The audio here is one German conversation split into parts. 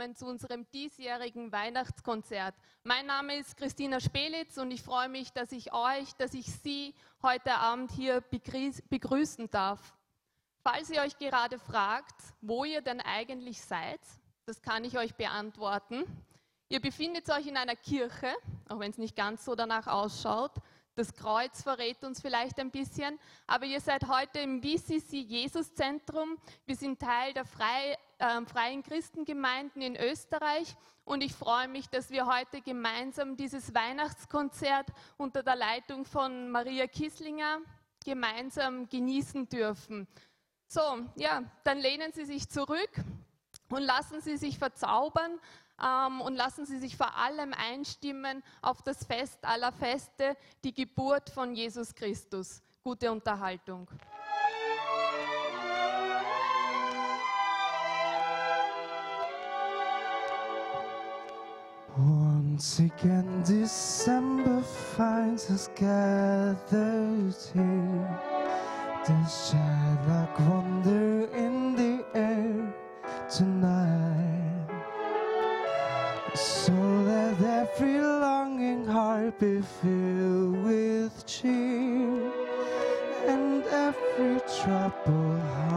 willkommen zu unserem diesjährigen Weihnachtskonzert. Mein Name ist Christina Spelitz und ich freue mich, dass ich euch, dass ich Sie heute Abend hier begrüßen darf. Falls ihr euch gerade fragt, wo ihr denn eigentlich seid, das kann ich euch beantworten. Ihr befindet euch in einer Kirche, auch wenn es nicht ganz so danach ausschaut. Das Kreuz verrät uns vielleicht ein bisschen, aber ihr seid heute im VCC Jesus Zentrum. Wir sind Teil der Frei, äh, Freien Christengemeinden in Österreich und ich freue mich, dass wir heute gemeinsam dieses Weihnachtskonzert unter der Leitung von Maria Kisslinger gemeinsam genießen dürfen. So, ja, dann lehnen Sie sich zurück und lassen Sie sich verzaubern ähm, und lassen Sie sich vor allem einstimmen auf das Fest aller Feste, die Geburt von Jesus Christus. Gute Unterhaltung. Once again, December finds us gathered here. There's childlike wonder in the air tonight. So let every longing heart be filled with cheer, and every troubled heart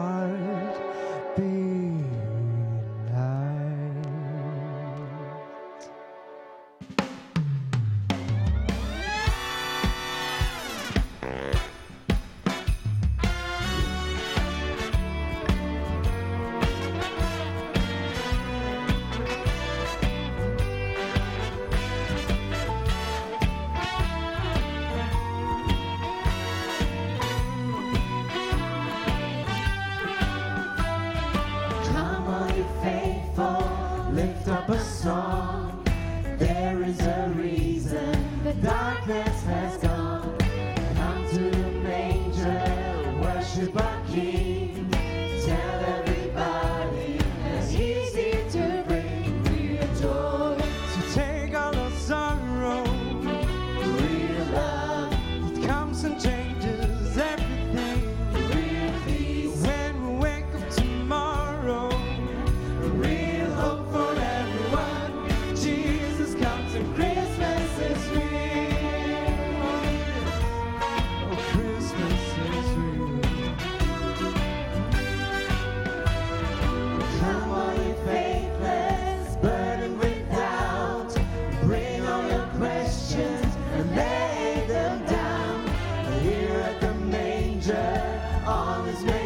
is made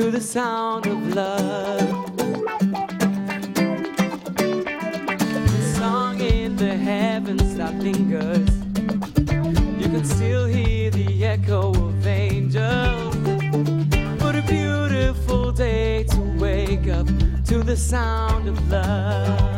to the sound of love. The song in the heavens that lingers. You can still hear the echo of angels. What a beautiful day to wake up to the sound of love.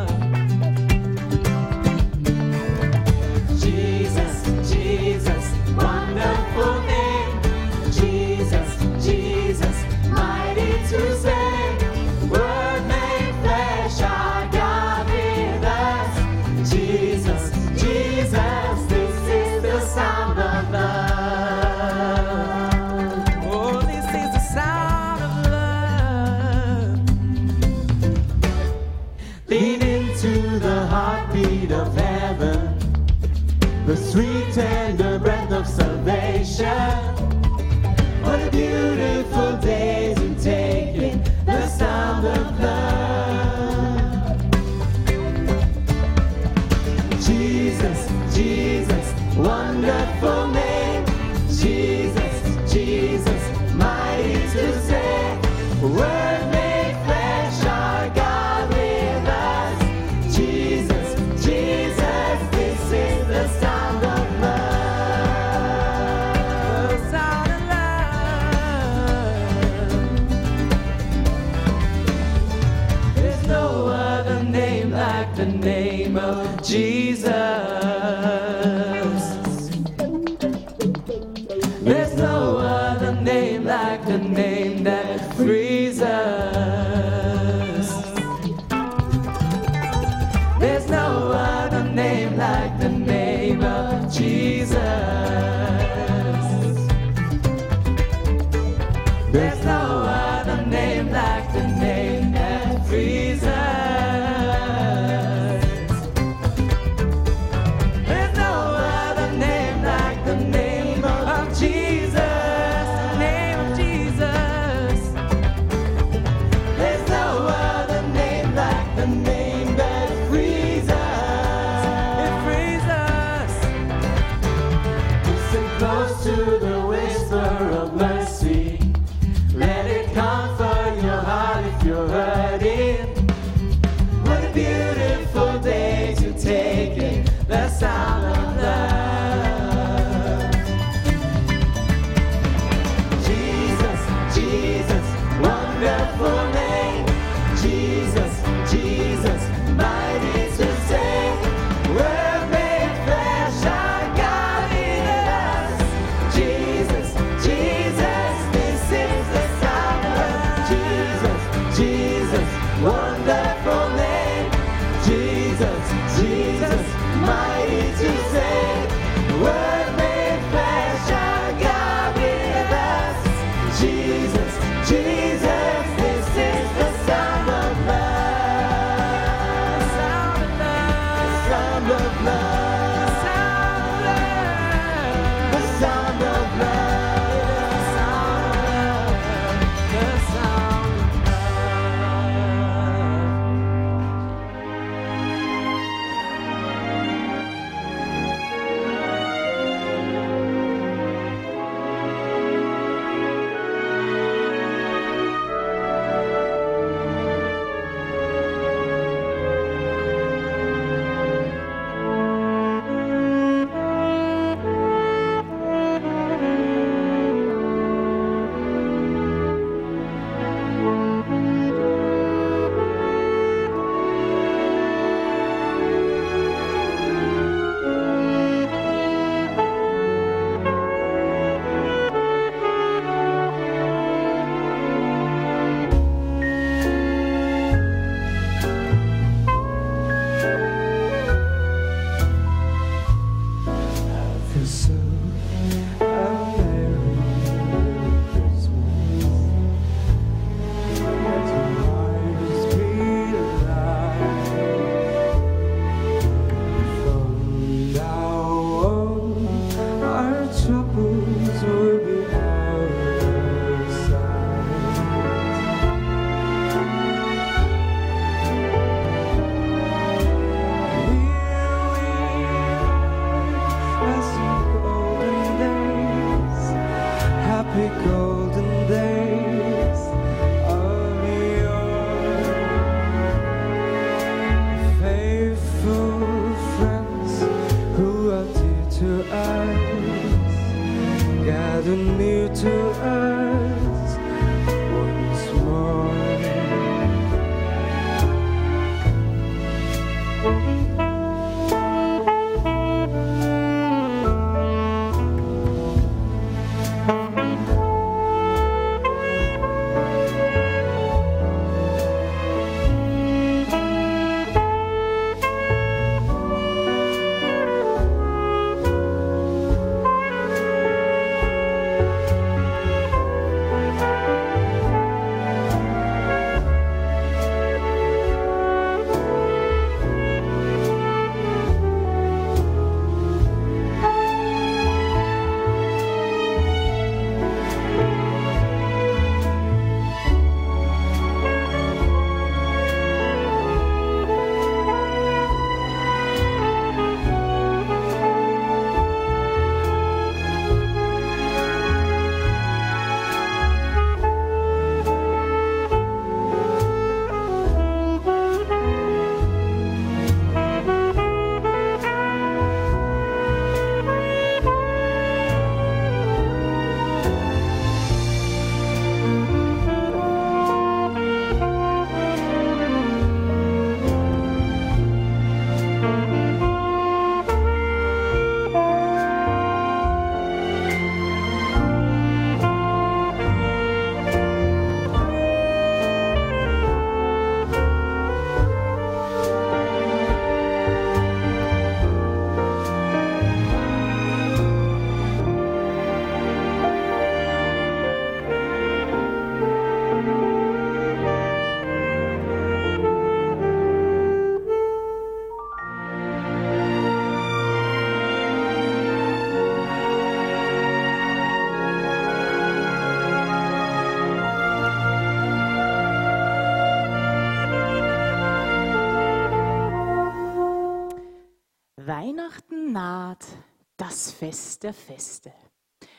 Fest der Feste.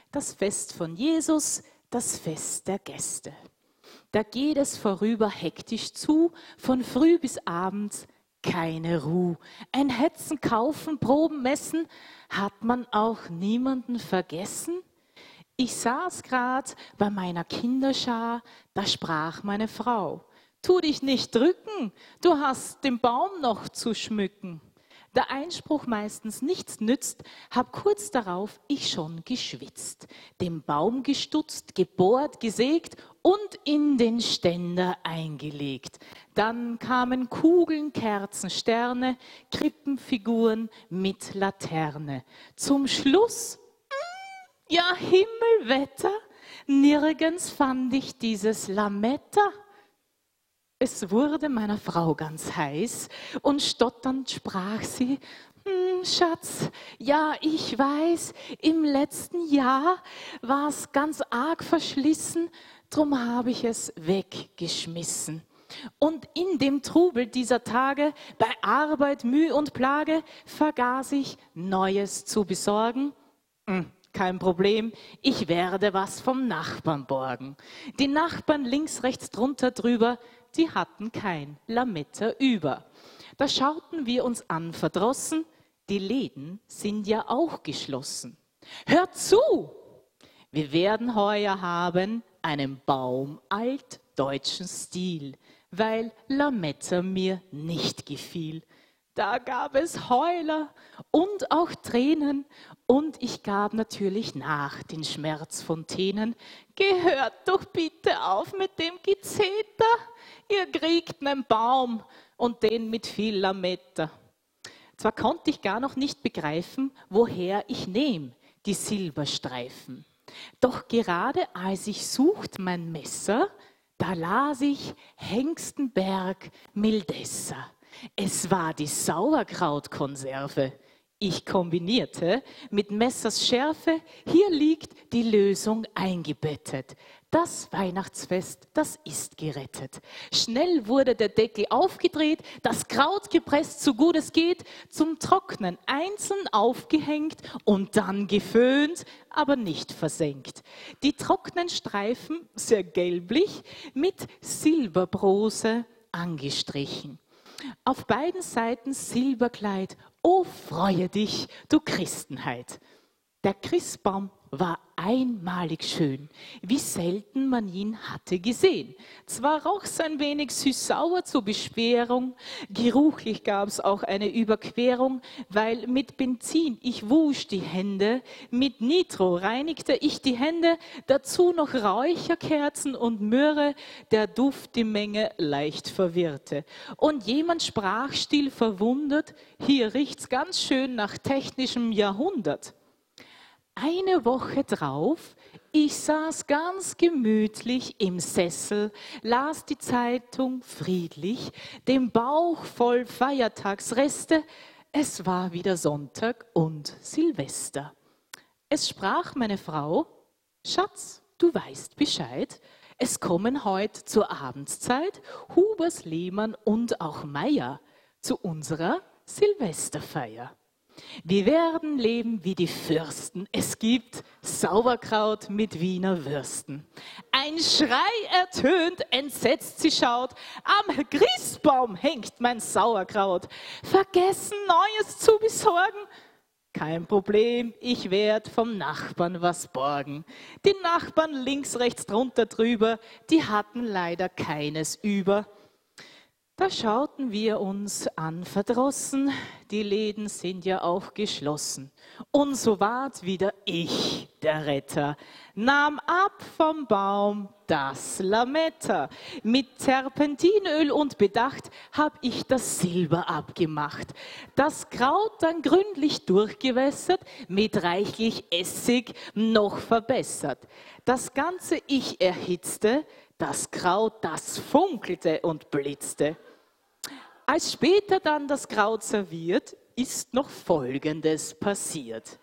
Das Fest von Jesus, das Fest der Gäste. Da geht es vorüber hektisch zu, von früh bis abends keine Ruhe. Ein Hetzen, Kaufen, Proben, Messen, hat man auch niemanden vergessen? Ich saß grad bei meiner Kinderschar, da sprach meine Frau, tu dich nicht drücken, du hast den Baum noch zu schmücken. Der Einspruch meistens nichts nützt, hab kurz darauf ich schon geschwitzt, den Baum gestutzt, gebohrt, gesägt und in den Ständer eingelegt. Dann kamen Kugeln, Kerzen, Sterne, Krippenfiguren mit Laterne. Zum Schluss, ja Himmelwetter, nirgends fand ich dieses Lametta. Es wurde meiner Frau ganz heiß und stotternd sprach sie, "Hm, Schatz, ja, ich weiß, im letzten Jahr war es ganz arg verschlissen, drum habe ich es weggeschmissen. Und in dem Trubel dieser Tage, bei Arbeit, Mühe und Plage, vergaß ich Neues zu besorgen. Hm, kein Problem, ich werde was vom Nachbarn borgen. Die Nachbarn links, rechts, drunter, drüber, die hatten kein Lametta über. Da schauten wir uns an, verdrossen, die Läden sind ja auch geschlossen. Hört zu! Wir werden heuer haben einen Baum altdeutschen Stil, weil Lametta mir nicht gefiel. Da gab es Heuler und auch Tränen und ich gab natürlich nach den Schmerzfontänen. Gehört doch bitte auf mit dem Gezeter, ihr kriegt einen Baum und den mit viel Lametta. Zwar konnte ich gar noch nicht begreifen, woher ich nehm die Silberstreifen. Doch gerade als ich sucht mein Messer, da las ich Hengstenberg Mildesser. Es war die Sauerkrautkonserve. Ich kombinierte mit Messers Schärfe, hier liegt die Lösung eingebettet. Das Weihnachtsfest, das ist gerettet. Schnell wurde der Deckel aufgedreht, das Kraut gepresst, so gut es geht, zum Trocknen einzeln aufgehängt und dann geföhnt, aber nicht versenkt. Die trockenen Streifen, sehr gelblich, mit Silberbrose angestrichen. Auf beiden Seiten Silberkleid. O freue dich, du Christenheit. Der Christbaum war einmalig schön, wie selten man ihn hatte gesehen. Zwar roch's ein wenig süß-sauer zur Besperrung, geruchlich gab's auch eine Überquerung, weil mit Benzin ich wusch die Hände, mit Nitro reinigte ich die Hände, dazu noch Räucherkerzen und Myrrhe, der Duft die Menge leicht verwirrte. Und jemand sprach still verwundert, hier riecht's ganz schön nach technischem Jahrhundert. Eine Woche drauf, ich saß ganz gemütlich im Sessel, las die Zeitung friedlich, dem Bauch voll Feiertagsreste. Es war wieder Sonntag und Silvester. Es sprach meine Frau, Schatz, du weißt Bescheid, es kommen heut zur Abendszeit Hubers Lehmann und auch Meier zu unserer Silvesterfeier. Wir werden leben wie die Fürsten. Es gibt Sauerkraut mit Wiener Würsten. Ein Schrei ertönt, entsetzt sie schaut. Am Christbaum hängt mein Sauerkraut. Vergessen Neues zu besorgen? Kein Problem, ich werd vom Nachbarn was borgen. Die Nachbarn links, rechts drunter drüber, die hatten leider keines über. Da schauten wir uns an verdrossen, die Läden sind ja auch geschlossen. Und so ward wieder ich, der Retter, nahm ab vom Baum das Lametta. Mit Terpentinöl und Bedacht hab ich das Silber abgemacht. Das Kraut dann gründlich durchgewässert, mit reichlich Essig noch verbessert. Das Ganze ich erhitzte, das Kraut, das funkelte und blitzte. Als später dann das Kraut serviert, ist noch Folgendes passiert.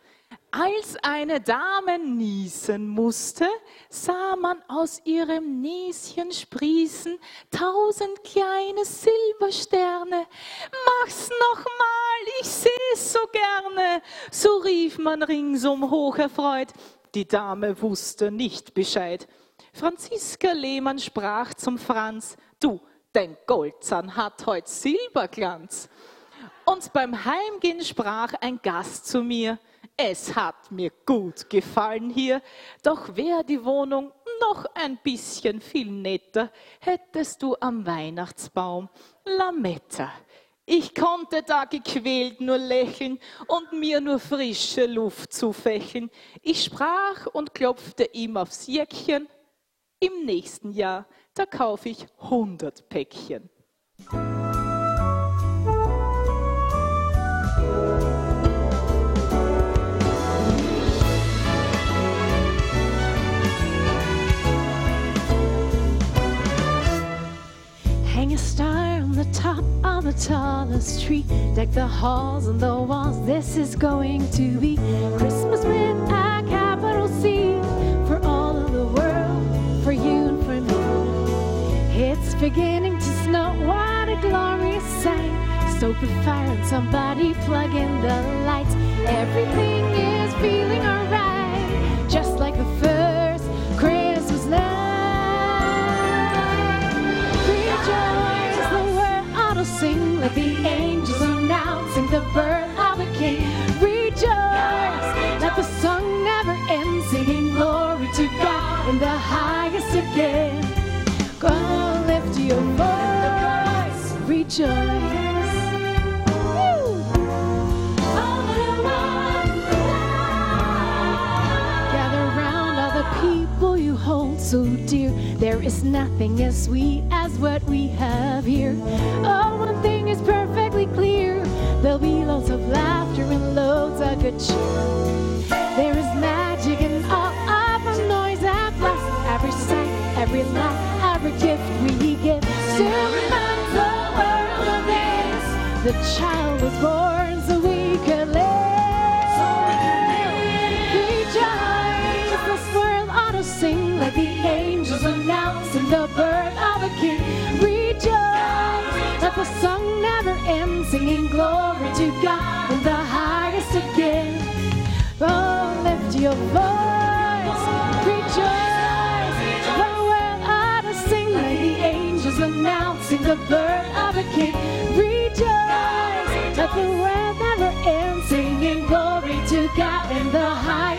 Als eine Dame niesen musste, sah man aus ihrem Näschen sprießen tausend kleine Silbersterne. Mach's noch mal, ich seh's so gerne. So rief man ringsum hoch erfreut. Die Dame wusste nicht Bescheid. Franziska Lehmann sprach zum Franz, du, dein Goldzahn hat heut Silberglanz. Und beim Heimgehen sprach ein Gast zu mir, es hat mir gut gefallen hier, doch wär die Wohnung noch ein bisschen viel netter, hättest du am Weihnachtsbaum Lametta. Ich konnte da gequält nur lächeln und mir nur frische Luft zufächeln. Ich sprach und klopfte ihm aufs Jäckchen. Im nächsten Jahr da kaufe ich 100 Päckchen. Hang a star on the top of the tallest tree. Deck the halls and the walls. This is going to be Christmas with beginning to snow. What a glorious sight. Stoke the fire and somebody plug in the lights. Everything is feeling alright. Just like the first Christmas night. Rejoice, the world ought to sing. Let the angels announcing the birth of a king. Rejoice, let the song never end. Singing glory to God in the highest again. Lift your voice, rejoice. People you hold so dear. There is nothing as sweet as what we have here. Oh, one thing is perfectly clear. There'll be loads of laughter and loads of good cheer. There is magic in all of the noise and blessing, every sight, every laugh, every gift we give. Soon the world of this, the child was born so we could live. Rejoice, this world ought to sing like the angels announcing the birth of a king. Rejoice, let the song never end, singing glory to God in the highest again. Oh, lift your voice, the birth of a king. Rejoice, let the world never end, singing glory to God in the highest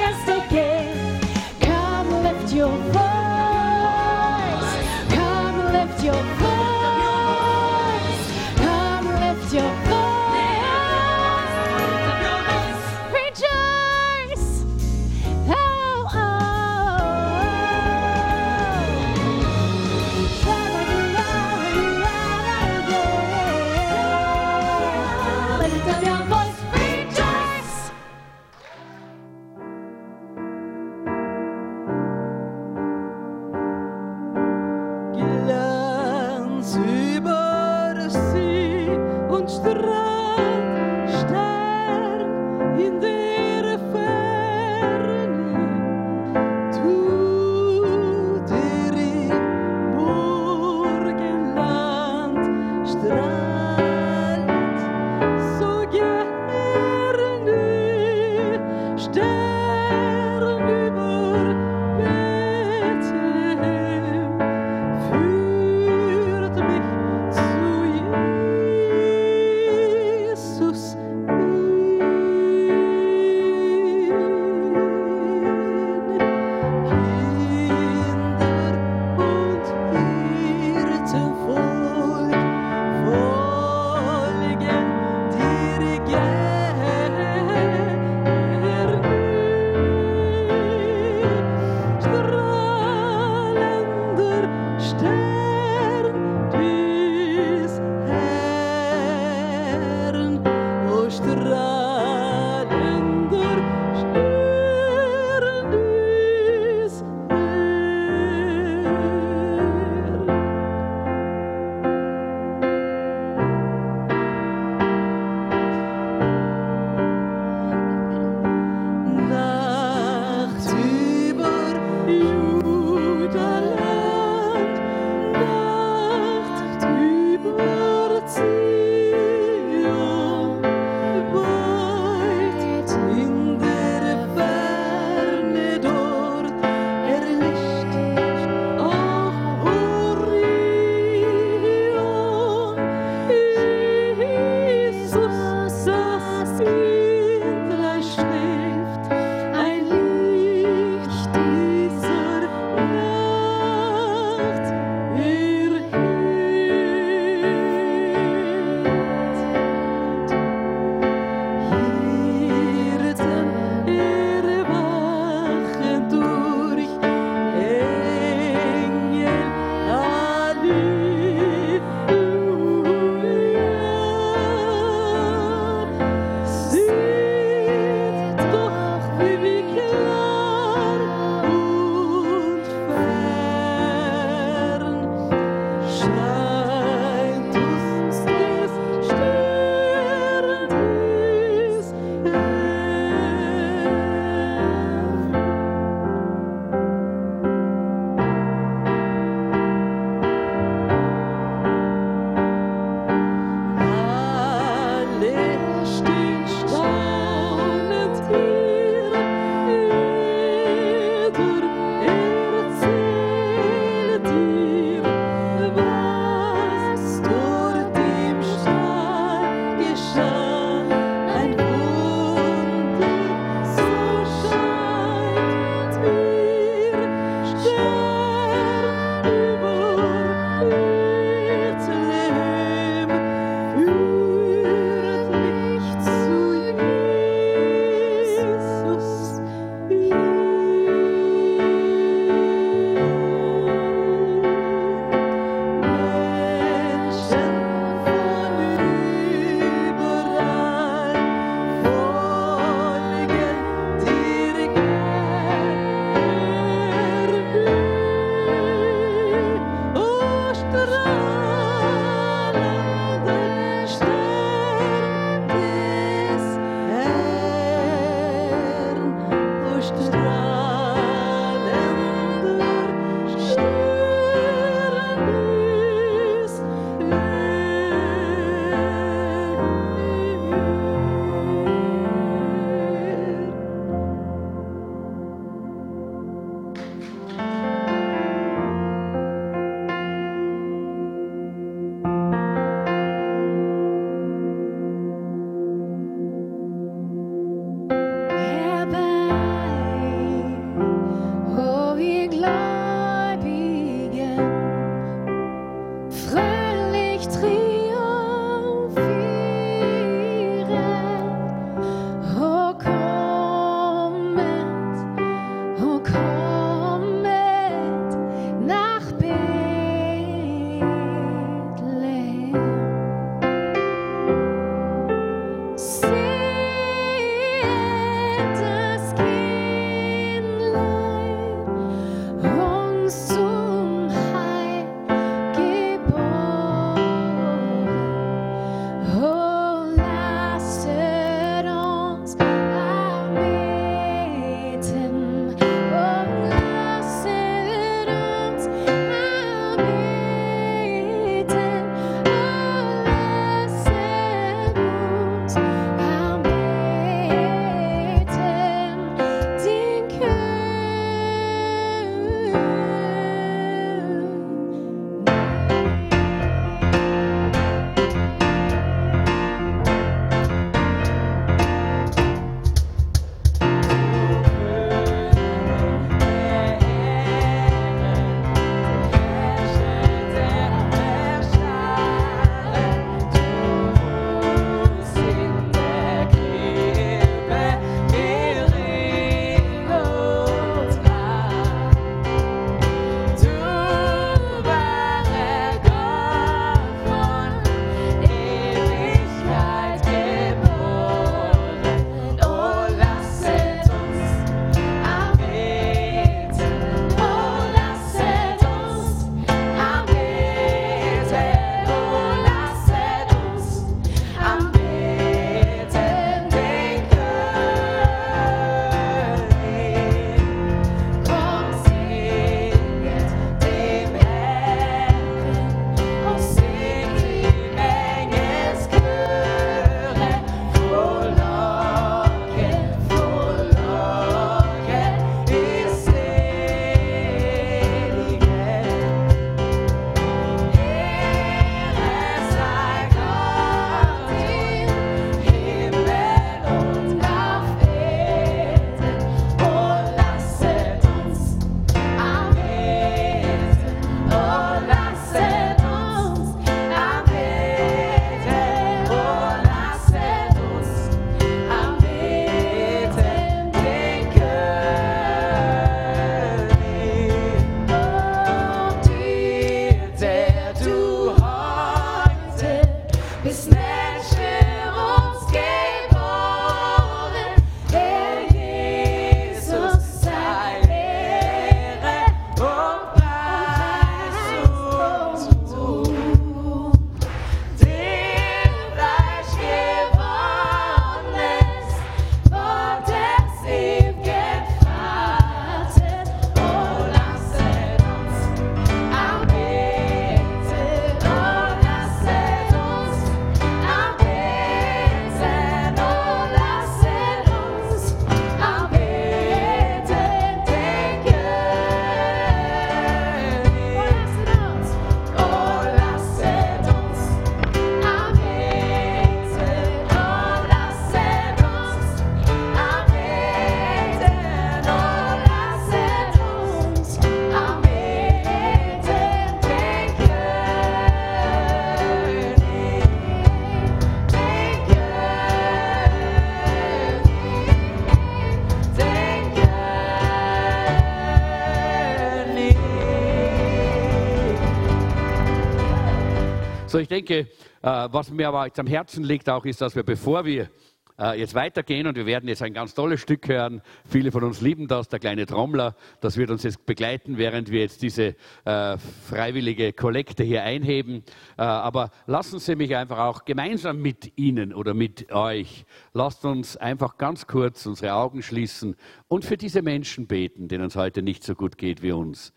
So, ich denke, äh, was mir aber jetzt am Herzen liegt auch, ist, dass wir, bevor wir äh, jetzt weitergehen und wir werden jetzt ein ganz tolles Stück hören. Viele von uns lieben das, der kleine Trommler. Das wird uns jetzt begleiten, während wir jetzt diese äh, freiwillige Kollekte hier einheben. Aber lassen Sie mich einfach auch gemeinsam mit Ihnen oder mit euch, lasst uns einfach ganz kurz unsere Augen schließen und für diese Menschen beten, denen es heute nicht so gut geht wie uns.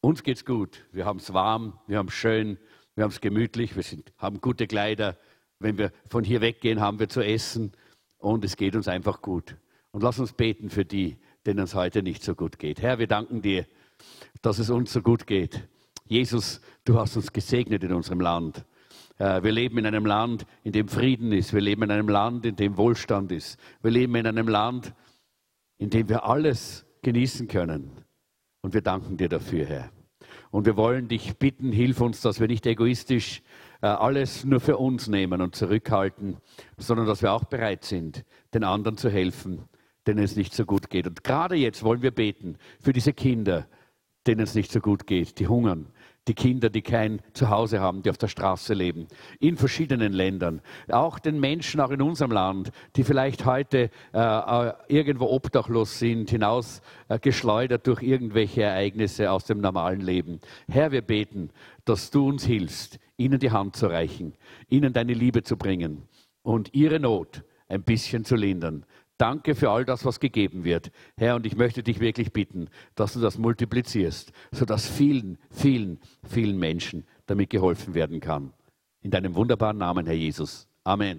Uns geht's gut. Wir haben es warm, wir haben es schön, wir haben es gemütlich, wir sind, haben gute Kleider. Wenn wir von hier weggehen, haben wir zu essen und es geht uns einfach gut. Und lass uns beten für die, denen es heute nicht so gut geht. Herr, wir danken dir, dass es uns so gut geht. Jesus, du hast uns gesegnet in unserem Land. Äh, Wir leben in einem Land, in dem Frieden ist. Wir leben in einem Land, in dem Wohlstand ist. Wir leben in einem Land, in dem wir alles genießen können. Und wir danken dir dafür, Herr. Und wir wollen dich bitten, hilf uns, dass wir nicht egoistisch äh, alles nur für uns nehmen und zurückhalten, sondern dass wir auch bereit sind, den anderen zu helfen, denen es nicht so gut geht. Und gerade jetzt wollen wir beten für diese Kinder, denen es nicht so gut geht, die hungern, die Kinder, die kein Zuhause haben, die auf der Straße leben, in verschiedenen Ländern. Auch den Menschen, auch in unserem Land, die vielleicht heute äh, äh, irgendwo obdachlos sind, hinaus äh, durch irgendwelche Ereignisse aus dem normalen Leben. Herr, wir beten, dass du uns hilfst, ihnen die Hand zu reichen, ihnen deine Liebe zu bringen und ihre Not ein bisschen zu lindern. Danke für all das, was gegeben wird. Herr, und ich möchte dich wirklich bitten, dass du das multiplizierst, sodass vielen, vielen, vielen Menschen damit geholfen werden kann. In deinem wunderbaren Namen, Herr Jesus. Amen.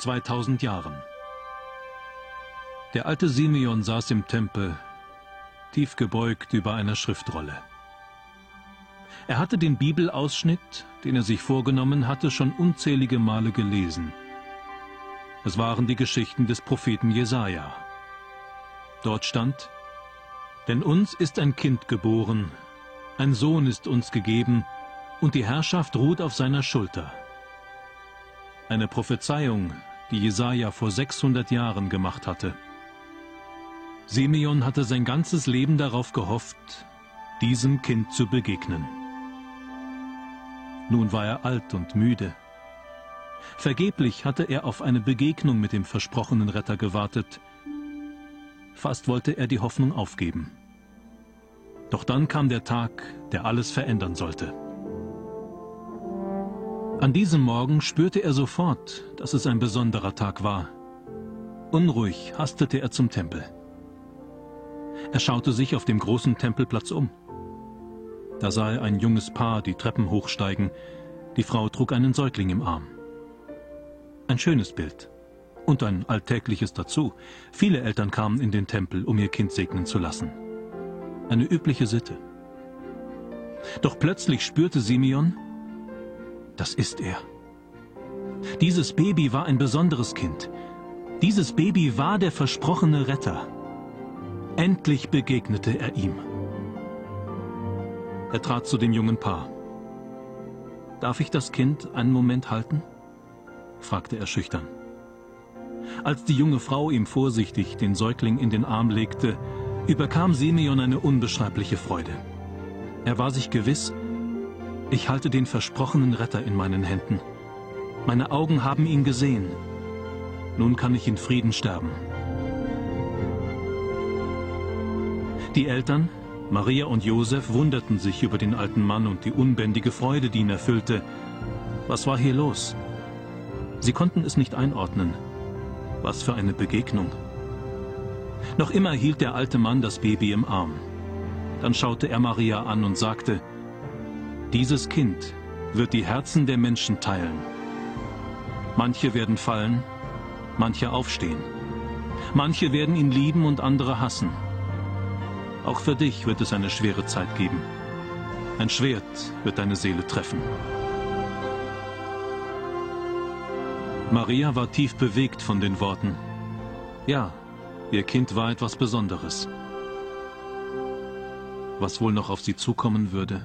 2000 Jahren. Der alte Simeon saß im Tempel, tief gebeugt über einer Schriftrolle. Er hatte den Bibelausschnitt, den er sich vorgenommen hatte, schon unzählige Male gelesen. Es waren die Geschichten des Propheten Jesaja. Dort stand: Denn uns ist ein Kind geboren, ein Sohn ist uns gegeben, und die Herrschaft ruht auf seiner Schulter. Eine Prophezeiung, die Jesaja vor 600 Jahren gemacht hatte. Simeon hatte sein ganzes Leben darauf gehofft, diesem Kind zu begegnen. Nun war er alt und müde. Vergeblich hatte er auf eine Begegnung mit dem versprochenen Retter gewartet. Fast wollte er die Hoffnung aufgeben. Doch dann kam der Tag, der alles verändern sollte. An diesem Morgen spürte er sofort, dass es ein besonderer Tag war. Unruhig hastete er zum Tempel. Er schaute sich auf dem großen Tempelplatz um. Da sah er ein junges Paar die Treppen hochsteigen. Die Frau trug einen Säugling im Arm. Ein schönes Bild. Und ein alltägliches dazu. Viele Eltern kamen in den Tempel, um ihr Kind segnen zu lassen. Eine übliche Sitte. Doch plötzlich spürte Simeon, das ist er. Dieses Baby war ein besonderes Kind. Dieses Baby war der versprochene Retter. Endlich begegnete er ihm. Er trat zu dem jungen Paar. Darf ich das Kind einen Moment halten? fragte er schüchtern. Als die junge Frau ihm vorsichtig den Säugling in den Arm legte, überkam Simeon eine unbeschreibliche Freude. Er war sich gewiss, ich halte den versprochenen Retter in meinen Händen. Meine Augen haben ihn gesehen. Nun kann ich in Frieden sterben. Die Eltern, Maria und Josef, wunderten sich über den alten Mann und die unbändige Freude, die ihn erfüllte. Was war hier los? Sie konnten es nicht einordnen. Was für eine Begegnung. Noch immer hielt der alte Mann das Baby im Arm. Dann schaute er Maria an und sagte, dieses Kind wird die Herzen der Menschen teilen. Manche werden fallen, manche aufstehen. Manche werden ihn lieben und andere hassen. Auch für dich wird es eine schwere Zeit geben. Ein Schwert wird deine Seele treffen. Maria war tief bewegt von den Worten. Ja, ihr Kind war etwas Besonderes. Was wohl noch auf sie zukommen würde?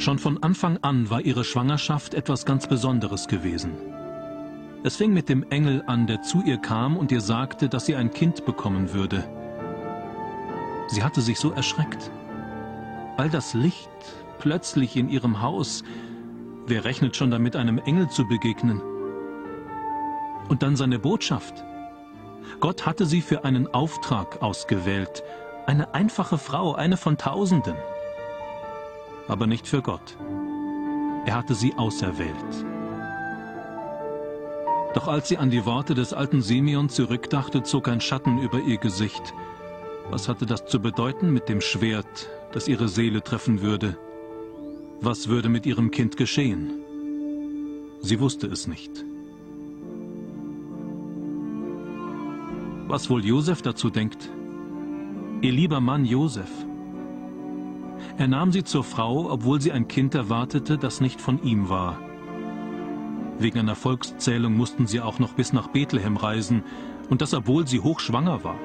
Schon von Anfang an war ihre Schwangerschaft etwas ganz Besonderes gewesen. Es fing mit dem Engel an, der zu ihr kam und ihr sagte, dass sie ein Kind bekommen würde. Sie hatte sich so erschreckt. All das Licht plötzlich in ihrem Haus, wer rechnet schon damit, einem Engel zu begegnen? Und dann seine Botschaft. Gott hatte sie für einen Auftrag ausgewählt, eine einfache Frau, eine von Tausenden. Aber nicht für Gott. Er hatte sie auserwählt. Doch als sie an die Worte des alten Simeon zurückdachte, zog ein Schatten über ihr Gesicht. Was hatte das zu bedeuten mit dem Schwert, das ihre Seele treffen würde? Was würde mit ihrem Kind geschehen? Sie wusste es nicht. Was wohl Josef dazu denkt? Ihr lieber Mann Josef. Er nahm sie zur Frau, obwohl sie ein Kind erwartete, das nicht von ihm war. Wegen einer Volkszählung mussten sie auch noch bis nach Bethlehem reisen, und das obwohl sie hochschwanger war.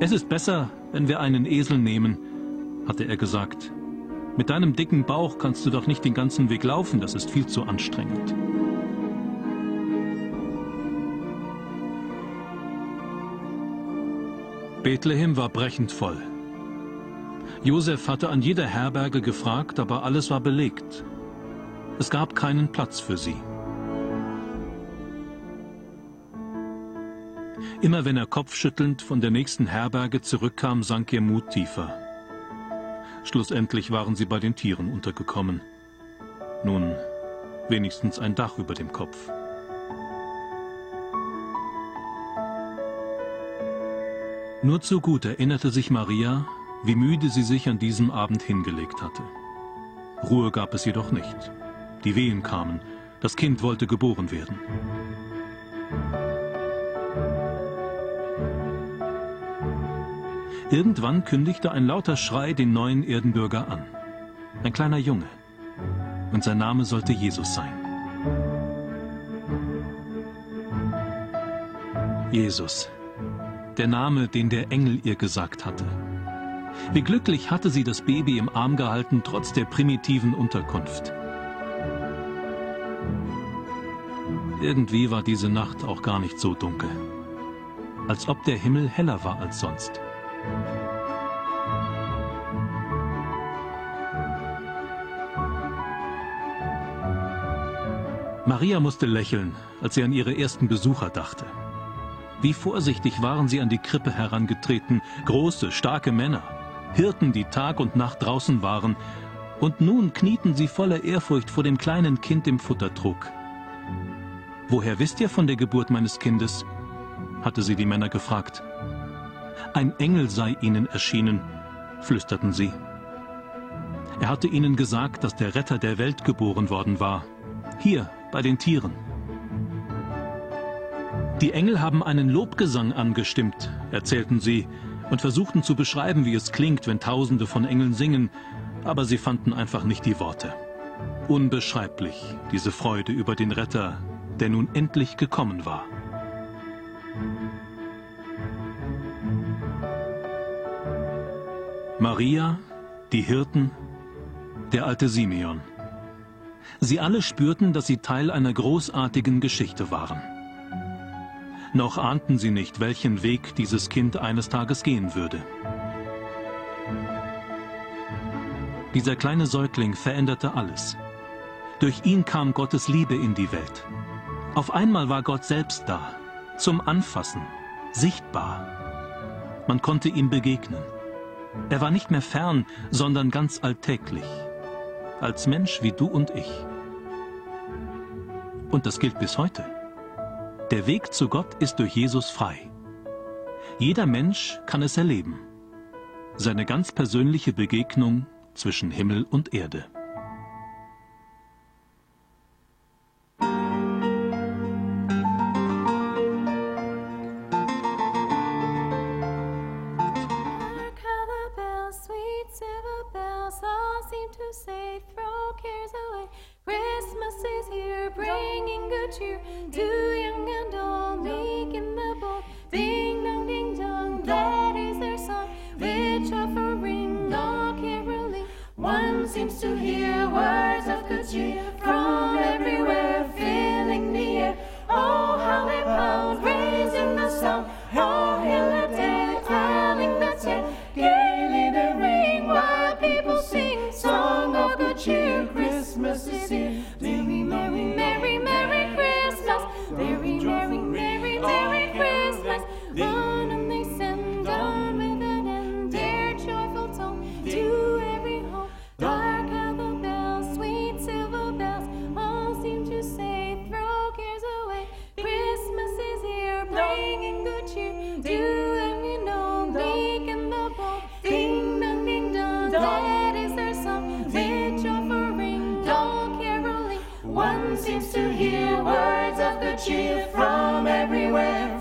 Es ist besser, wenn wir einen Esel nehmen, hatte er gesagt. Mit deinem dicken Bauch kannst du doch nicht den ganzen Weg laufen, das ist viel zu anstrengend. Bethlehem war brechend voll. Josef hatte an jeder Herberge gefragt, aber alles war belegt. Es gab keinen Platz für sie. Immer wenn er kopfschüttelnd von der nächsten Herberge zurückkam, sank ihr Mut tiefer. Schlussendlich waren sie bei den Tieren untergekommen. Nun, wenigstens ein Dach über dem Kopf. Nur zu gut erinnerte sich Maria, wie müde sie sich an diesem Abend hingelegt hatte. Ruhe gab es jedoch nicht. Die Wehen kamen, das Kind wollte geboren werden. Irgendwann kündigte ein lauter Schrei den neuen Erdenbürger an. Ein kleiner Junge. Und sein Name sollte Jesus sein. Jesus. Der Name, den der Engel ihr gesagt hatte. Wie glücklich hatte sie das Baby im Arm gehalten, trotz der primitiven Unterkunft. Irgendwie war diese Nacht auch gar nicht so dunkel. Als ob der Himmel heller war als sonst. Maria musste lächeln, als sie an ihre ersten Besucher dachte. Wie vorsichtig waren sie an die Krippe herangetreten, große, starke Männer, Hirten, die Tag und Nacht draußen waren, und nun knieten sie voller Ehrfurcht vor dem kleinen Kind im Futtertrog. Woher wisst ihr von der Geburt meines Kindes? hatte sie die Männer gefragt. Ein Engel sei ihnen erschienen, flüsterten sie. Er hatte ihnen gesagt, dass der Retter der Welt geboren worden war. Hier, bei den Tieren. Die Engel haben einen Lobgesang angestimmt, erzählten sie, und versuchten zu beschreiben, wie es klingt, wenn Tausende von Engeln singen, aber sie fanden einfach nicht die Worte. Unbeschreiblich, diese Freude über den Retter, der nun endlich gekommen war. Maria, die Hirten, der alte Simeon. Sie alle spürten, dass sie Teil einer großartigen Geschichte waren. Noch ahnten sie nicht, welchen Weg dieses Kind eines Tages gehen würde. Dieser kleine Säugling veränderte alles. Durch ihn kam Gottes Liebe in die Welt. Auf einmal war Gott selbst da, zum Anfassen, sichtbar. Man konnte ihm begegnen. Er war nicht mehr fern, sondern ganz alltäglich. Als Mensch wie du und ich. Und das gilt bis heute. Der Weg zu Gott ist durch Jesus frei. Jeder Mensch kann es erleben. Seine ganz persönliche Begegnung zwischen Himmel und Erde. Christmas is here, bringing good cheer to seems to hear words of good cheer from everywhere, cheer from everywhere,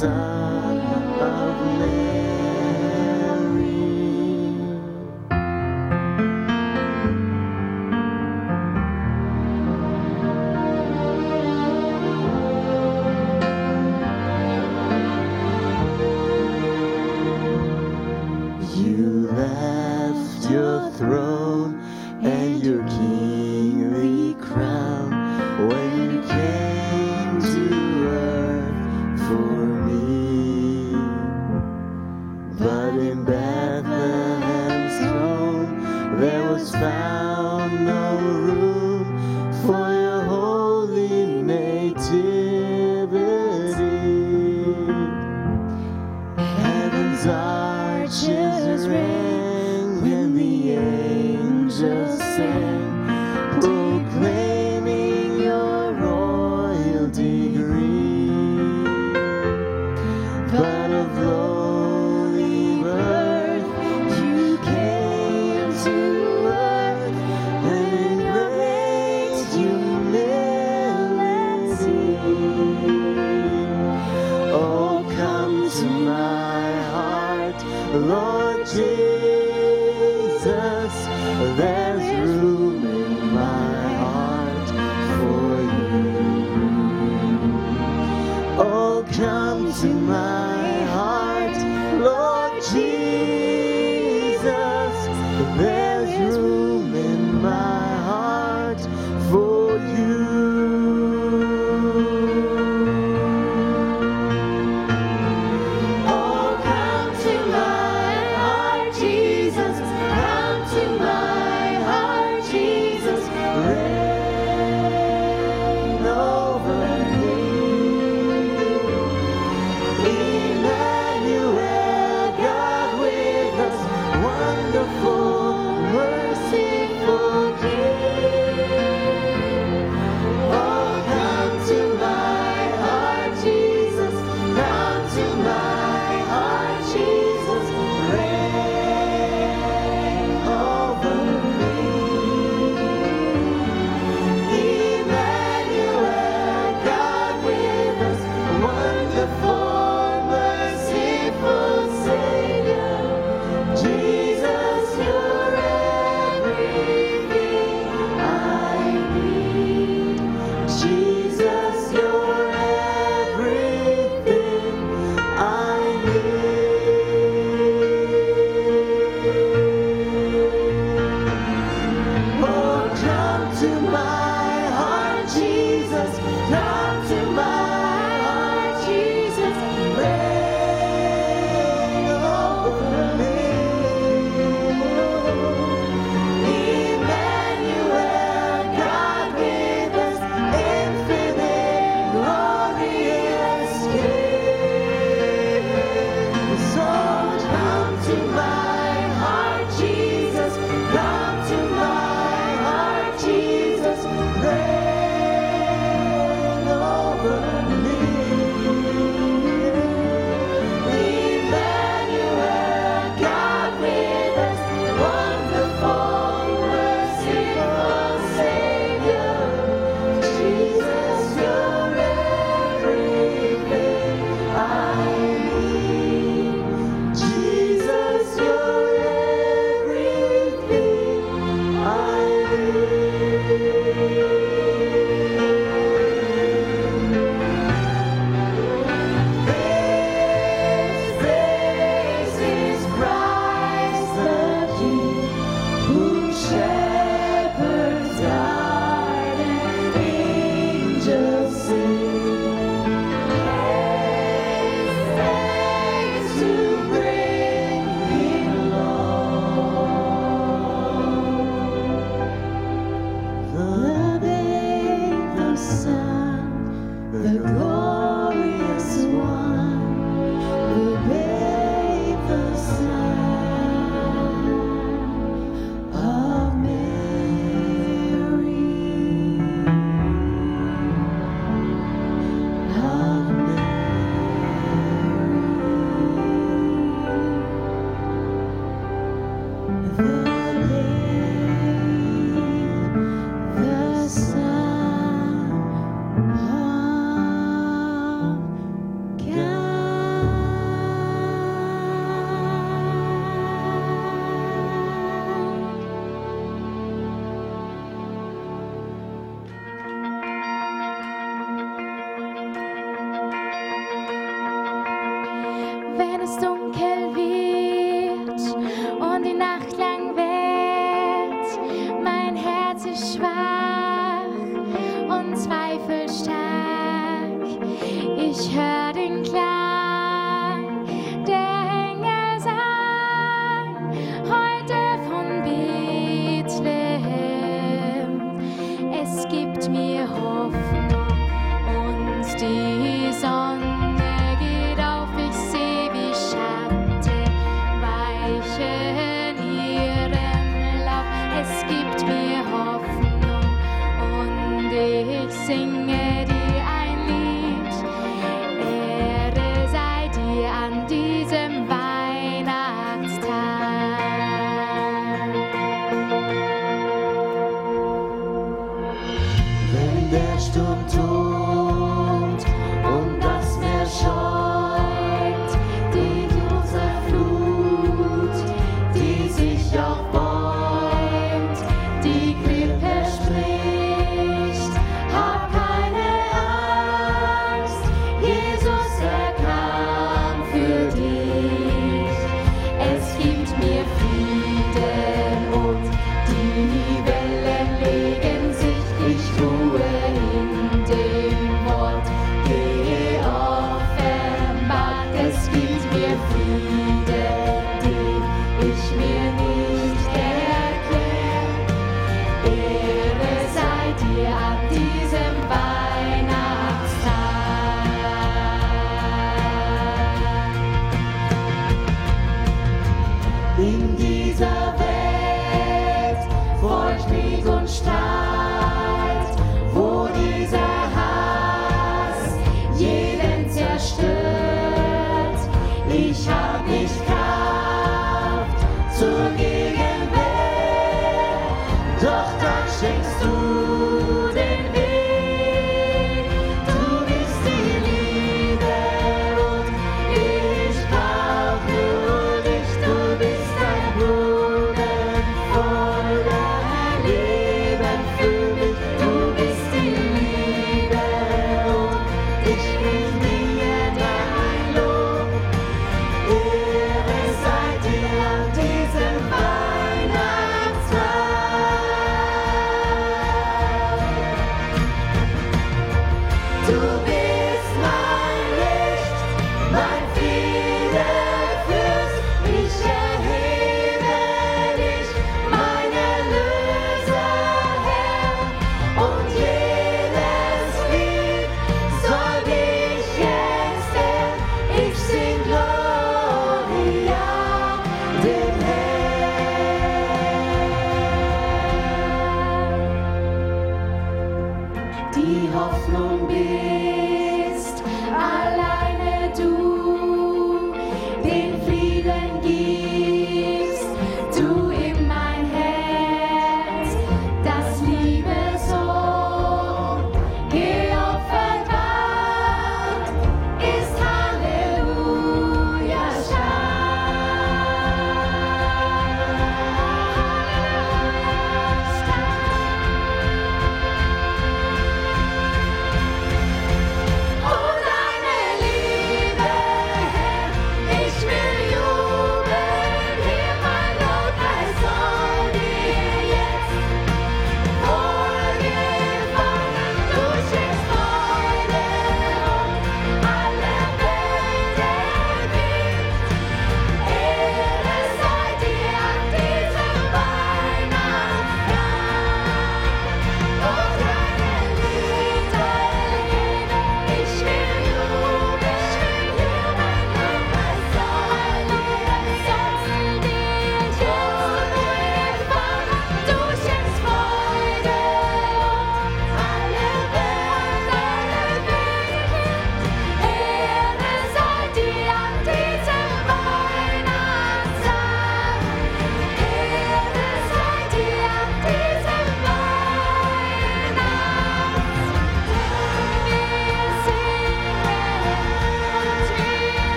the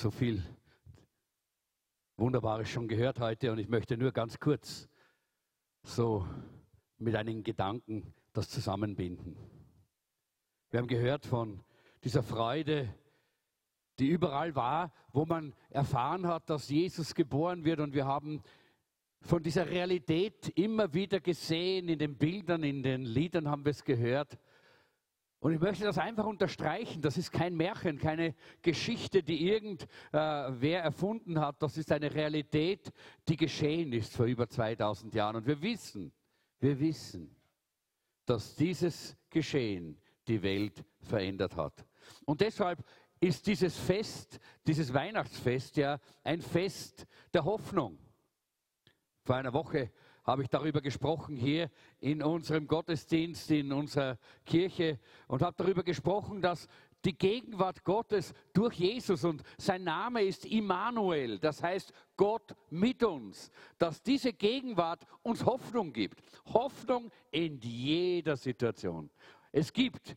so viel Wunderbares schon gehört heute und ich möchte nur ganz kurz so mit einigen Gedanken das zusammenbinden. Wir haben gehört von dieser Freude, die überall war, wo man erfahren hat, dass Jesus geboren wird und wir haben von dieser Realität immer wieder gesehen, in den Bildern, in den Liedern haben wir es gehört. Und ich möchte das einfach unterstreichen. Das ist kein Märchen, keine Geschichte, die irgendwer äh, erfunden hat. Das ist eine Realität, die geschehen ist vor über 2000 Jahren. Und wir wissen, wir wissen, dass dieses Geschehen die Welt verändert hat. Und deshalb ist dieses Fest, dieses Weihnachtsfest ja ein Fest der Hoffnung. Vor einer Woche habe ich darüber gesprochen hier in unserem Gottesdienst, in unserer Kirche und habe darüber gesprochen, dass die Gegenwart Gottes durch Jesus und sein Name ist Immanuel, das heißt Gott mit uns, dass diese Gegenwart uns Hoffnung gibt. Hoffnung in jeder Situation. Es gibt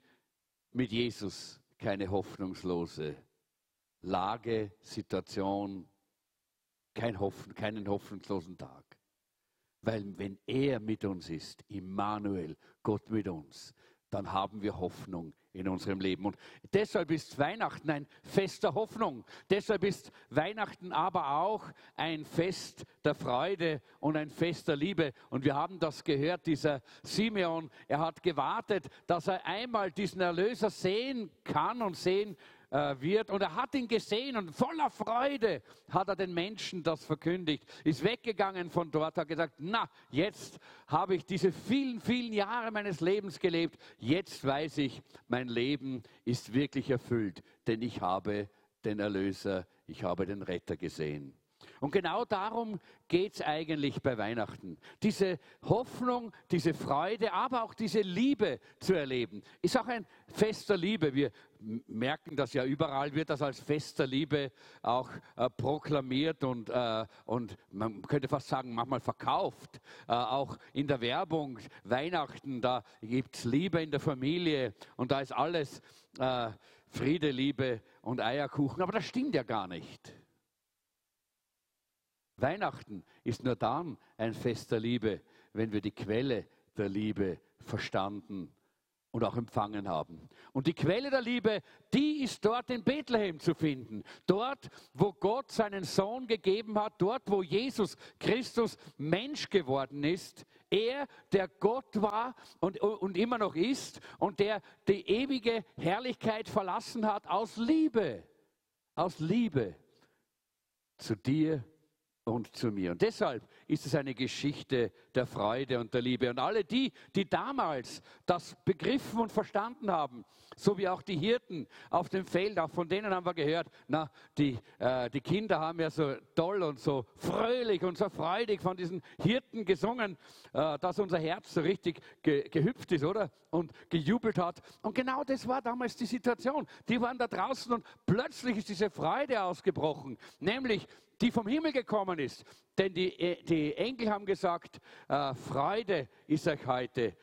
mit Jesus keine hoffnungslose Lage, Situation, kein Hoffen, keinen hoffnungslosen Tag. Weil wenn er mit uns ist, Immanuel, Gott mit uns, dann haben wir Hoffnung in unserem Leben. Und deshalb ist Weihnachten ein Fest der Hoffnung. Deshalb ist Weihnachten aber auch ein Fest der Freude und ein Fest der Liebe. Und wir haben das gehört, dieser Simeon, er hat gewartet, dass er einmal diesen Erlöser sehen kann und sehen äh, wird. Und er hat ihn gesehen und voller Freude hat er den Menschen das verkündigt. Ist weggegangen von dort, hat gesagt, na, jetzt habe ich diese vielen, vielen Jahre meines Lebens gelebt. Jetzt weiß ich, mein Leben ist wirklich erfüllt, denn ich habe den Erlöser, ich habe den Retter gesehen. Und genau darum geht es eigentlich bei Weihnachten. Diese Hoffnung, diese Freude, aber auch diese Liebe zu erleben. Ist auch ein Fest der Liebe. Wir merken das ja überall, wird das als Fest der Liebe auch äh, proklamiert und, äh, und man könnte fast sagen, manchmal verkauft. Äh, auch in der Werbung, Weihnachten, da gibt es Liebe in der Familie und da ist alles äh, Friede, Liebe und Eierkuchen. Aber das stimmt ja gar nicht. Weihnachten ist nur dann ein Fest der Liebe, wenn wir die Quelle der Liebe verstanden und auch empfangen haben. Und die Quelle der Liebe, die ist dort in Bethlehem zu finden. Dort, wo Gott seinen Sohn gegeben hat, dort, wo Jesus Christus Mensch geworden ist. Er, der Gott war und, und immer noch ist und der die ewige Herrlichkeit verlassen hat aus Liebe. Aus Liebe zu dir und zu mir. Und deshalb ist es eine Geschichte der Freude und der Liebe. Und alle die, die damals das begriffen und verstanden haben, so wie auch die Hirten auf dem Feld, auch von denen haben wir gehört, na, die, äh, die Kinder haben ja so toll und so fröhlich und so freudig von diesen Hirten gesungen, äh, dass unser Herz so richtig ge gehüpft ist, oder? Und gejubelt hat. Und genau das war damals die Situation. Die waren da draußen und plötzlich ist diese Freude ausgebrochen, nämlich die vom Himmel gekommen ist. Denn die, äh, die Engel haben gesagt, äh, Freude ist euch heute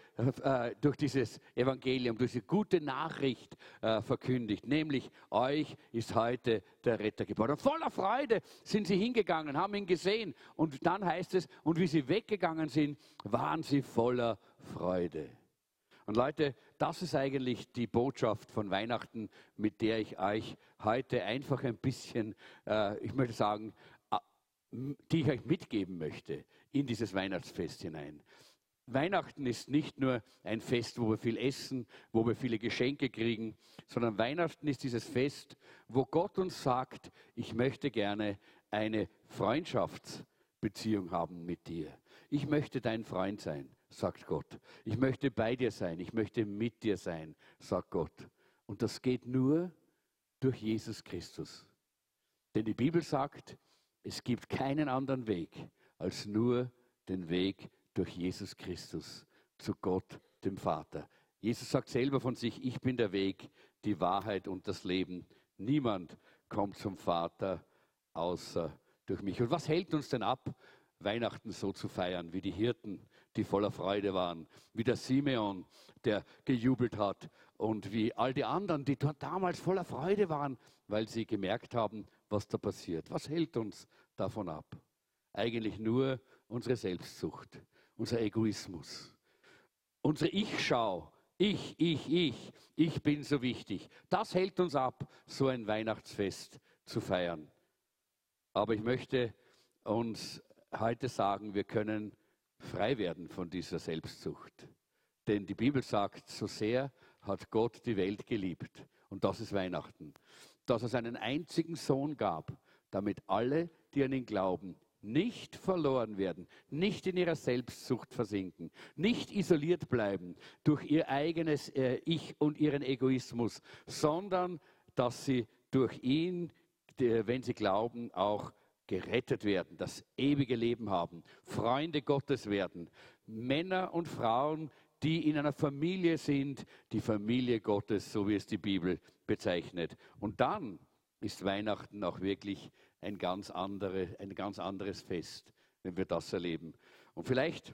äh, durch dieses Evangelium, durch diese gute Nachricht äh, verkündigt. Nämlich, euch ist heute der Retter geboren. Und voller Freude sind sie hingegangen, haben ihn gesehen. Und dann heißt es, und wie sie weggegangen sind, waren sie voller Freude. Und Leute, das ist eigentlich die Botschaft von Weihnachten, mit der ich euch heute einfach ein bisschen, äh, ich möchte sagen, äh, die ich euch mitgeben möchte in dieses Weihnachtsfest hinein. Weihnachten ist nicht nur ein Fest, wo wir viel essen, wo wir viele Geschenke kriegen, sondern Weihnachten ist dieses Fest, wo Gott uns sagt, ich möchte gerne eine Freundschaftsbeziehung haben mit dir. Ich möchte dein Freund sein, sagt Gott. Ich möchte bei dir sein, ich möchte mit dir sein, sagt Gott. Und das geht nur durch Jesus Christus. Denn die Bibel sagt, es gibt keinen anderen Weg als nur den Weg durch Jesus Christus zu Gott, dem Vater. Jesus sagt selber von sich, ich bin der Weg, die Wahrheit und das Leben. Niemand kommt zum Vater außer durch mich. Und was hält uns denn ab, Weihnachten so zu feiern, wie die Hirten, die voller Freude waren, wie der Simeon, der gejubelt hat und wie all die anderen, die damals voller Freude waren, weil sie gemerkt haben, was da passiert. Was hält uns davon ab? Eigentlich nur unsere Selbstsucht, unser Egoismus, unsere Ich-Schau. Ich, ich, ich, ich bin so wichtig. Das hält uns ab, so ein Weihnachtsfest zu feiern. Aber ich möchte uns heute sagen, wir können frei werden von dieser Selbstsucht. Denn die Bibel sagt, so sehr hat Gott die Welt geliebt. Und das ist Weihnachten. Dass es einen einzigen Sohn gab, damit alle, die an ihn glauben, nicht verloren werden, nicht in ihrer Selbstsucht versinken, nicht isoliert bleiben durch ihr eigenes äh, Ich und ihren Egoismus, sondern dass sie durch ihn, wenn sie glauben, auch gerettet werden, das ewige Leben haben, Freunde Gottes werden, Männer und Frauen, die in einer Familie sind, die Familie Gottes, so wie es die Bibel bezeichnet. Und dann ist Weihnachten auch wirklich ein ganz, andere, ein ganz anderes Fest, wenn wir das erleben. Und vielleicht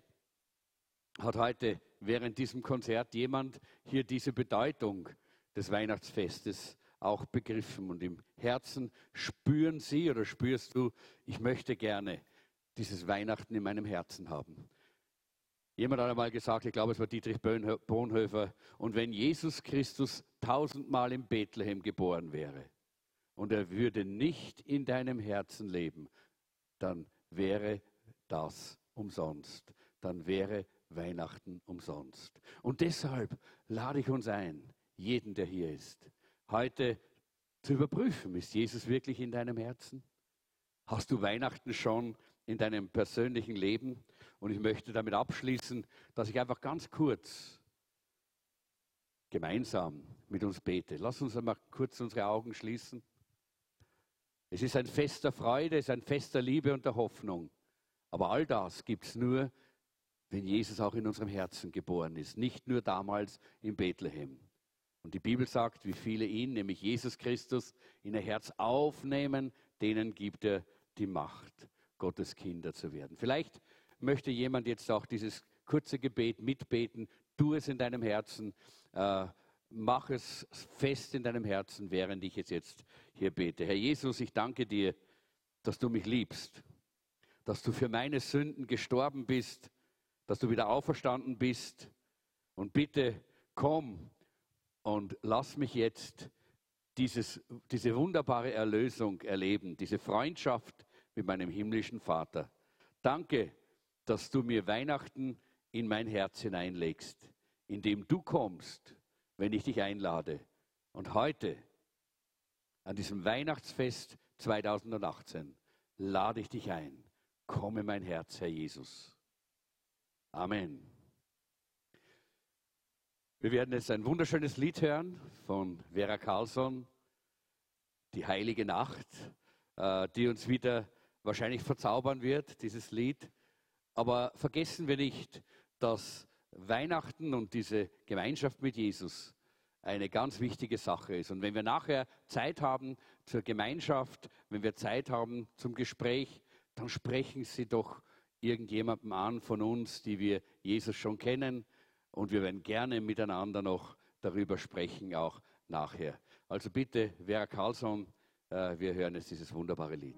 hat heute während diesem Konzert jemand hier diese Bedeutung des Weihnachtsfestes auch begriffen. Und im Herzen spüren Sie oder spürst du, ich möchte gerne dieses Weihnachten in meinem Herzen haben. Jemand hat einmal gesagt, ich glaube, es war Dietrich Bonhoeffer, und wenn Jesus Christus tausendmal in Bethlehem geboren wäre und er würde nicht in deinem Herzen leben, dann wäre das umsonst. Dann wäre Weihnachten umsonst. Und deshalb lade ich uns ein, jeden, der hier ist, heute zu überprüfen, ist Jesus wirklich in deinem Herzen? Hast du Weihnachten schon in deinem persönlichen Leben? Und ich möchte damit abschließen, dass ich einfach ganz kurz gemeinsam mit uns bete. Lass uns einmal kurz unsere Augen schließen. Es ist ein Fest der Freude, es ist ein Fest der Liebe und der Hoffnung. Aber all das gibt es nur, wenn Jesus auch in unserem Herzen geboren ist, nicht nur damals in Bethlehem. Und die Bibel sagt, wie viele ihn, nämlich Jesus Christus, in ihr Herz aufnehmen, denen gibt er die Macht, Gottes Kinder zu werden. Vielleicht möchte jemand jetzt auch dieses kurze Gebet mitbeten. Tu es in deinem Herzen. Äh, mach es fest in deinem Herzen, während ich es jetzt hier bete. Herr Jesus, ich danke dir, dass du mich liebst, dass du für meine Sünden gestorben bist, dass du wieder auferstanden bist. Und bitte komm und lass mich jetzt dieses, diese wunderbare Erlösung erleben, diese Freundschaft mit meinem himmlischen Vater. Danke, dass du mir Weihnachten in mein Herz hineinlegst, indem du kommst, wenn ich dich einlade. Und heute, an diesem Weihnachtsfest 2018, lade ich dich ein. Komm in mein Herz, Herr Jesus. Amen. Wir werden jetzt ein wunderschönes Lied hören von Vera Carlsson, Die heilige Nacht, äh, die uns wieder wahrscheinlich verzaubern wird, dieses Lied. Aber vergessen wir nicht, dass Weihnachten und diese Gemeinschaft mit Jesus eine ganz wichtige Sache ist. Und wenn wir nachher Zeit haben zur Gemeinschaft, wenn wir Zeit haben zum Gespräch, dann sprechen Sie doch irgendjemandem an von uns, die wir Jesus schon kennen. Und wir werden gerne miteinander noch darüber sprechen, auch nachher. Also bitte, Vera Carlsson, äh, wir hören jetzt dieses wunderbare Lied.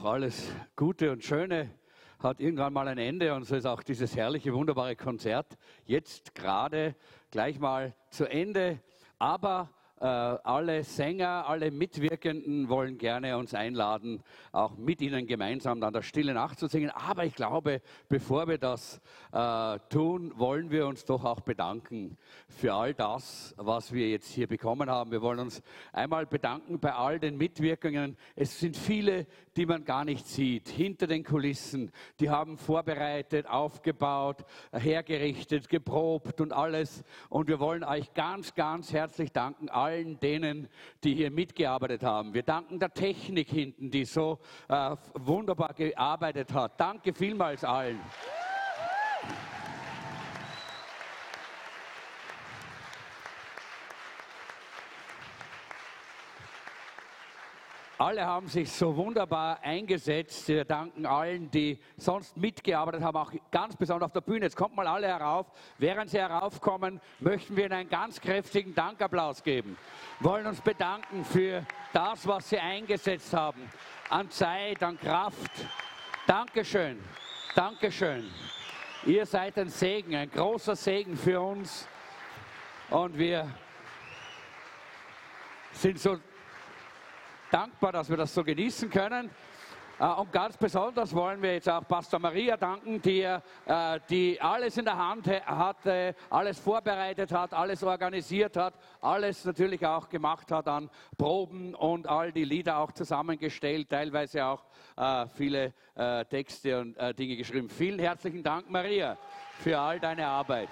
Auch alles Gute und Schöne hat irgendwann mal ein Ende und so ist auch dieses herrliche, wunderbare Konzert jetzt gerade gleich mal zu Ende. Aber alle Sänger, alle Mitwirkenden wollen gerne uns einladen, auch mit ihnen gemeinsam dann der Stille Nacht zu singen. Aber ich glaube, bevor wir das äh, tun, wollen wir uns doch auch bedanken für all das, was wir jetzt hier bekommen haben. Wir wollen uns einmal bedanken bei all den Mitwirkungen. Es sind viele, die man gar nicht sieht, hinter den Kulissen. Die haben vorbereitet, aufgebaut, hergerichtet, geprobt und alles. Und wir wollen euch ganz, ganz herzlich danken, allen denen, die hier mitgearbeitet haben. Wir danken der Technik hinten, die so äh, wunderbar gearbeitet hat. Danke vielmals allen. Alle haben sich so wunderbar eingesetzt. Wir danken allen, die sonst mitgearbeitet haben, auch ganz besonders auf der Bühne. Jetzt kommt mal alle herauf. Während sie heraufkommen, möchten wir Ihnen einen ganz kräftigen Dankapplaus geben. Wollen uns bedanken für das, was Sie eingesetzt haben. An Zeit, an Kraft. Dankeschön. Dankeschön. Ihr seid ein Segen, ein großer Segen für uns. Und wir sind so dankbar, dass wir das so genießen können. Äh, Und ganz besonders wollen wir jetzt auch Pastor Maria danken, die, äh, die alles in der Hand hatte, alles vorbereitet hat, alles organisiert hat, alles natürlich auch gemacht hat an Proben und all die Lieder auch zusammengestellt, teilweise auch äh, viele Texte und Dinge geschrieben. Vielen herzlichen Dank, Maria, für all deine Arbeit.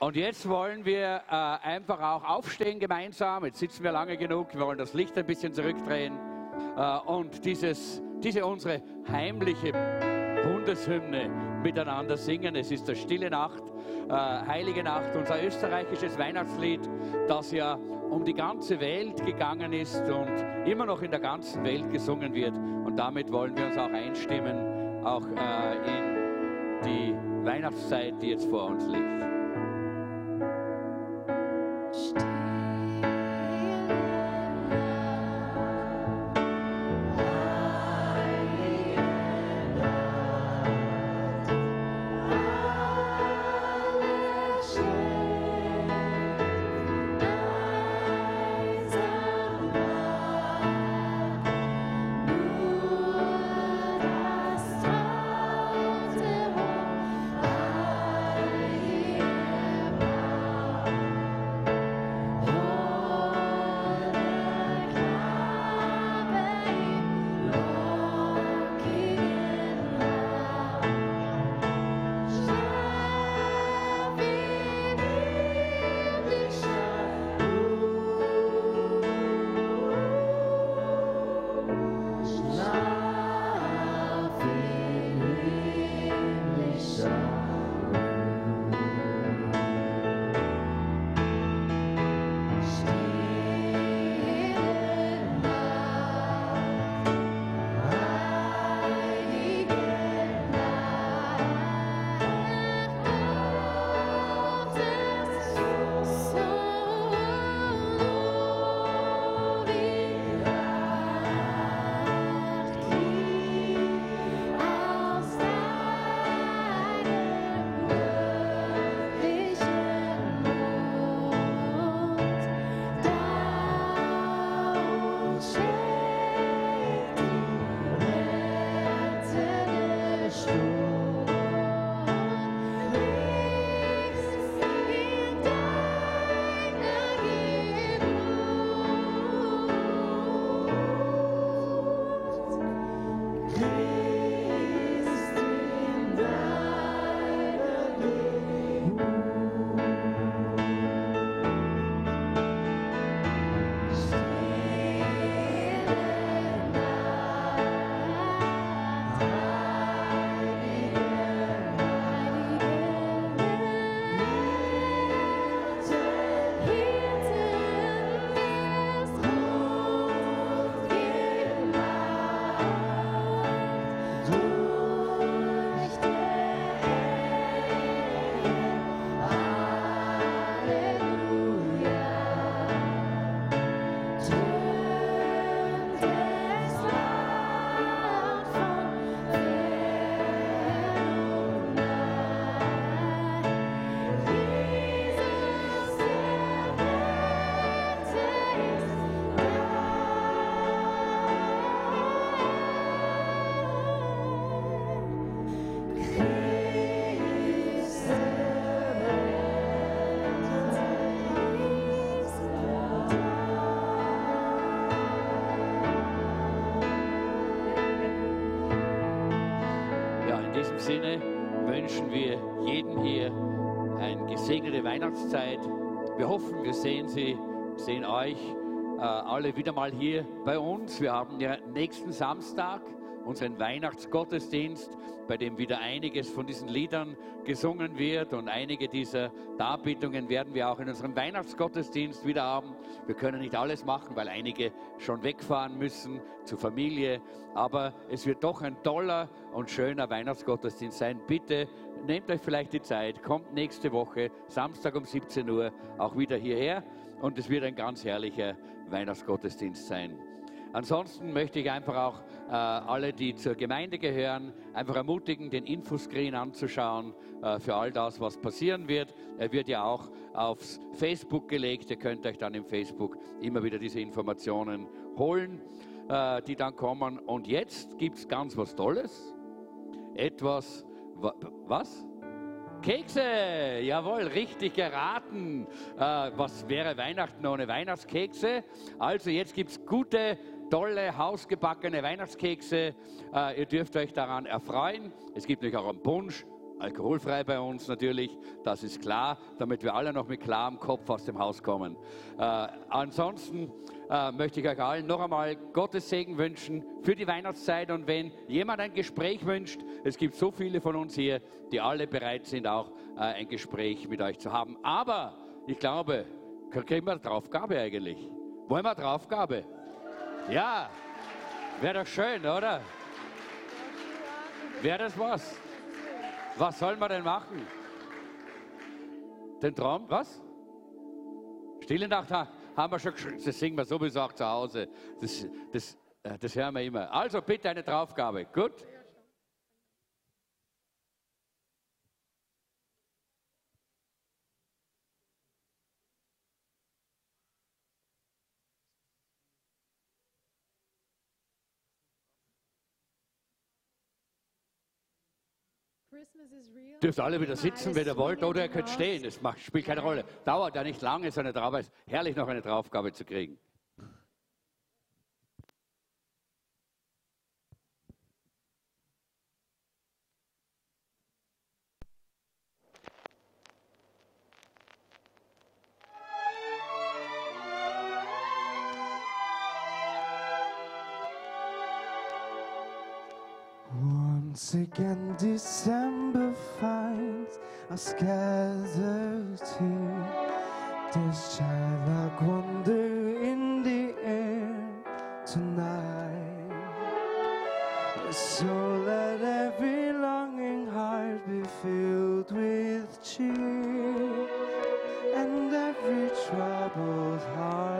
Und jetzt wollen wir äh, einfach auch aufstehen gemeinsam. Jetzt sitzen wir lange genug. Wir wollen das Licht ein bisschen zurückdrehen äh, und dieses, diese unsere heimliche Bundeshymne miteinander singen. Es ist der Stille Nacht, äh, Heilige Nacht, unser österreichisches Weihnachtslied, das ja um die ganze Welt gegangen ist und immer noch in der ganzen Welt gesungen wird. Und damit wollen wir uns auch einstimmen, auch äh, in die Weihnachtszeit, die jetzt vor uns liegt. Heilige hoffen, wir sehen Sie, sehen euch äh, alle wieder mal hier bei uns. Wir haben ja nächsten Samstag unseren Weihnachtsgottesdienst, bei dem wieder einiges von diesen Liedern gesungen wird und einige dieser Darbietungen werden wir auch in unserem Weihnachtsgottesdienst wieder haben. Wir können nicht alles machen, weil einige schon wegfahren müssen zur Familie, aber es wird doch ein toller und schöner Weihnachtsgottesdienst sein. Bitte nehmt euch vielleicht die Zeit, kommt nächste Woche, Samstag um 17 Uhr, auch wieder hierher und es wird ein ganz herrlicher Weihnachtsgottesdienst sein. Ansonsten möchte ich einfach auch alle, die zur Gemeinde gehören, einfach ermutigen, den Infoscreen anzuschauen äh, für all das, was passieren wird. Er wird ja auch aufs Facebook gelegt. Ihr könnt euch dann im Facebook immer wieder diese Informationen holen, äh, die dann kommen. Und jetzt gibt es ganz was Tolles. Etwas, wa, was? Kekse, jawohl, richtig geraten. Äh, was wäre Weihnachten ohne Weihnachtskekse? Also jetzt gibt es gute, tolle, hausgebackene Weihnachtskekse. Äh, ihr dürft euch daran erfreuen. Es gibt natürlich auch einen Punsch, alkoholfrei bei uns natürlich, das ist klar, damit wir alle noch mit klarem Kopf aus dem Haus kommen. Äh, ansonsten äh, möchte ich euch allen noch einmal Gottes Segen wünschen für die Weihnachtszeit und wenn jemand ein Gespräch wünscht, es gibt so viele von uns hier, die alle bereit sind, auch äh, ein Gespräch mit euch zu haben. Aber ich glaube, kriegen wir eine Draufgabe eigentlich? Wollen wir eine Draufgabe? Ja, wäre doch schön, oder? Wäre das was? Was soll man denn machen? Den Traum, was? Stille Nacht ha- haben wir schon geschrieben, das singen wir sowieso auch zu Hause. Das, das, äh, das hören wir immer. Also bitte eine Draufgabe. Gut? Christmas is real. Dürft alle wieder sitzen, wenn ihr wollt, oder ihr könnt stehen. Macht, spielt keine Rolle. Dauert ja nicht lange, so eine Draufgabe. herrlich, noch eine Draufgabe zu kriegen. Once again, December finds us gathered here. There's childlike wonder in the air tonight. So let every longing heart be filled with cheer, and every troubled heart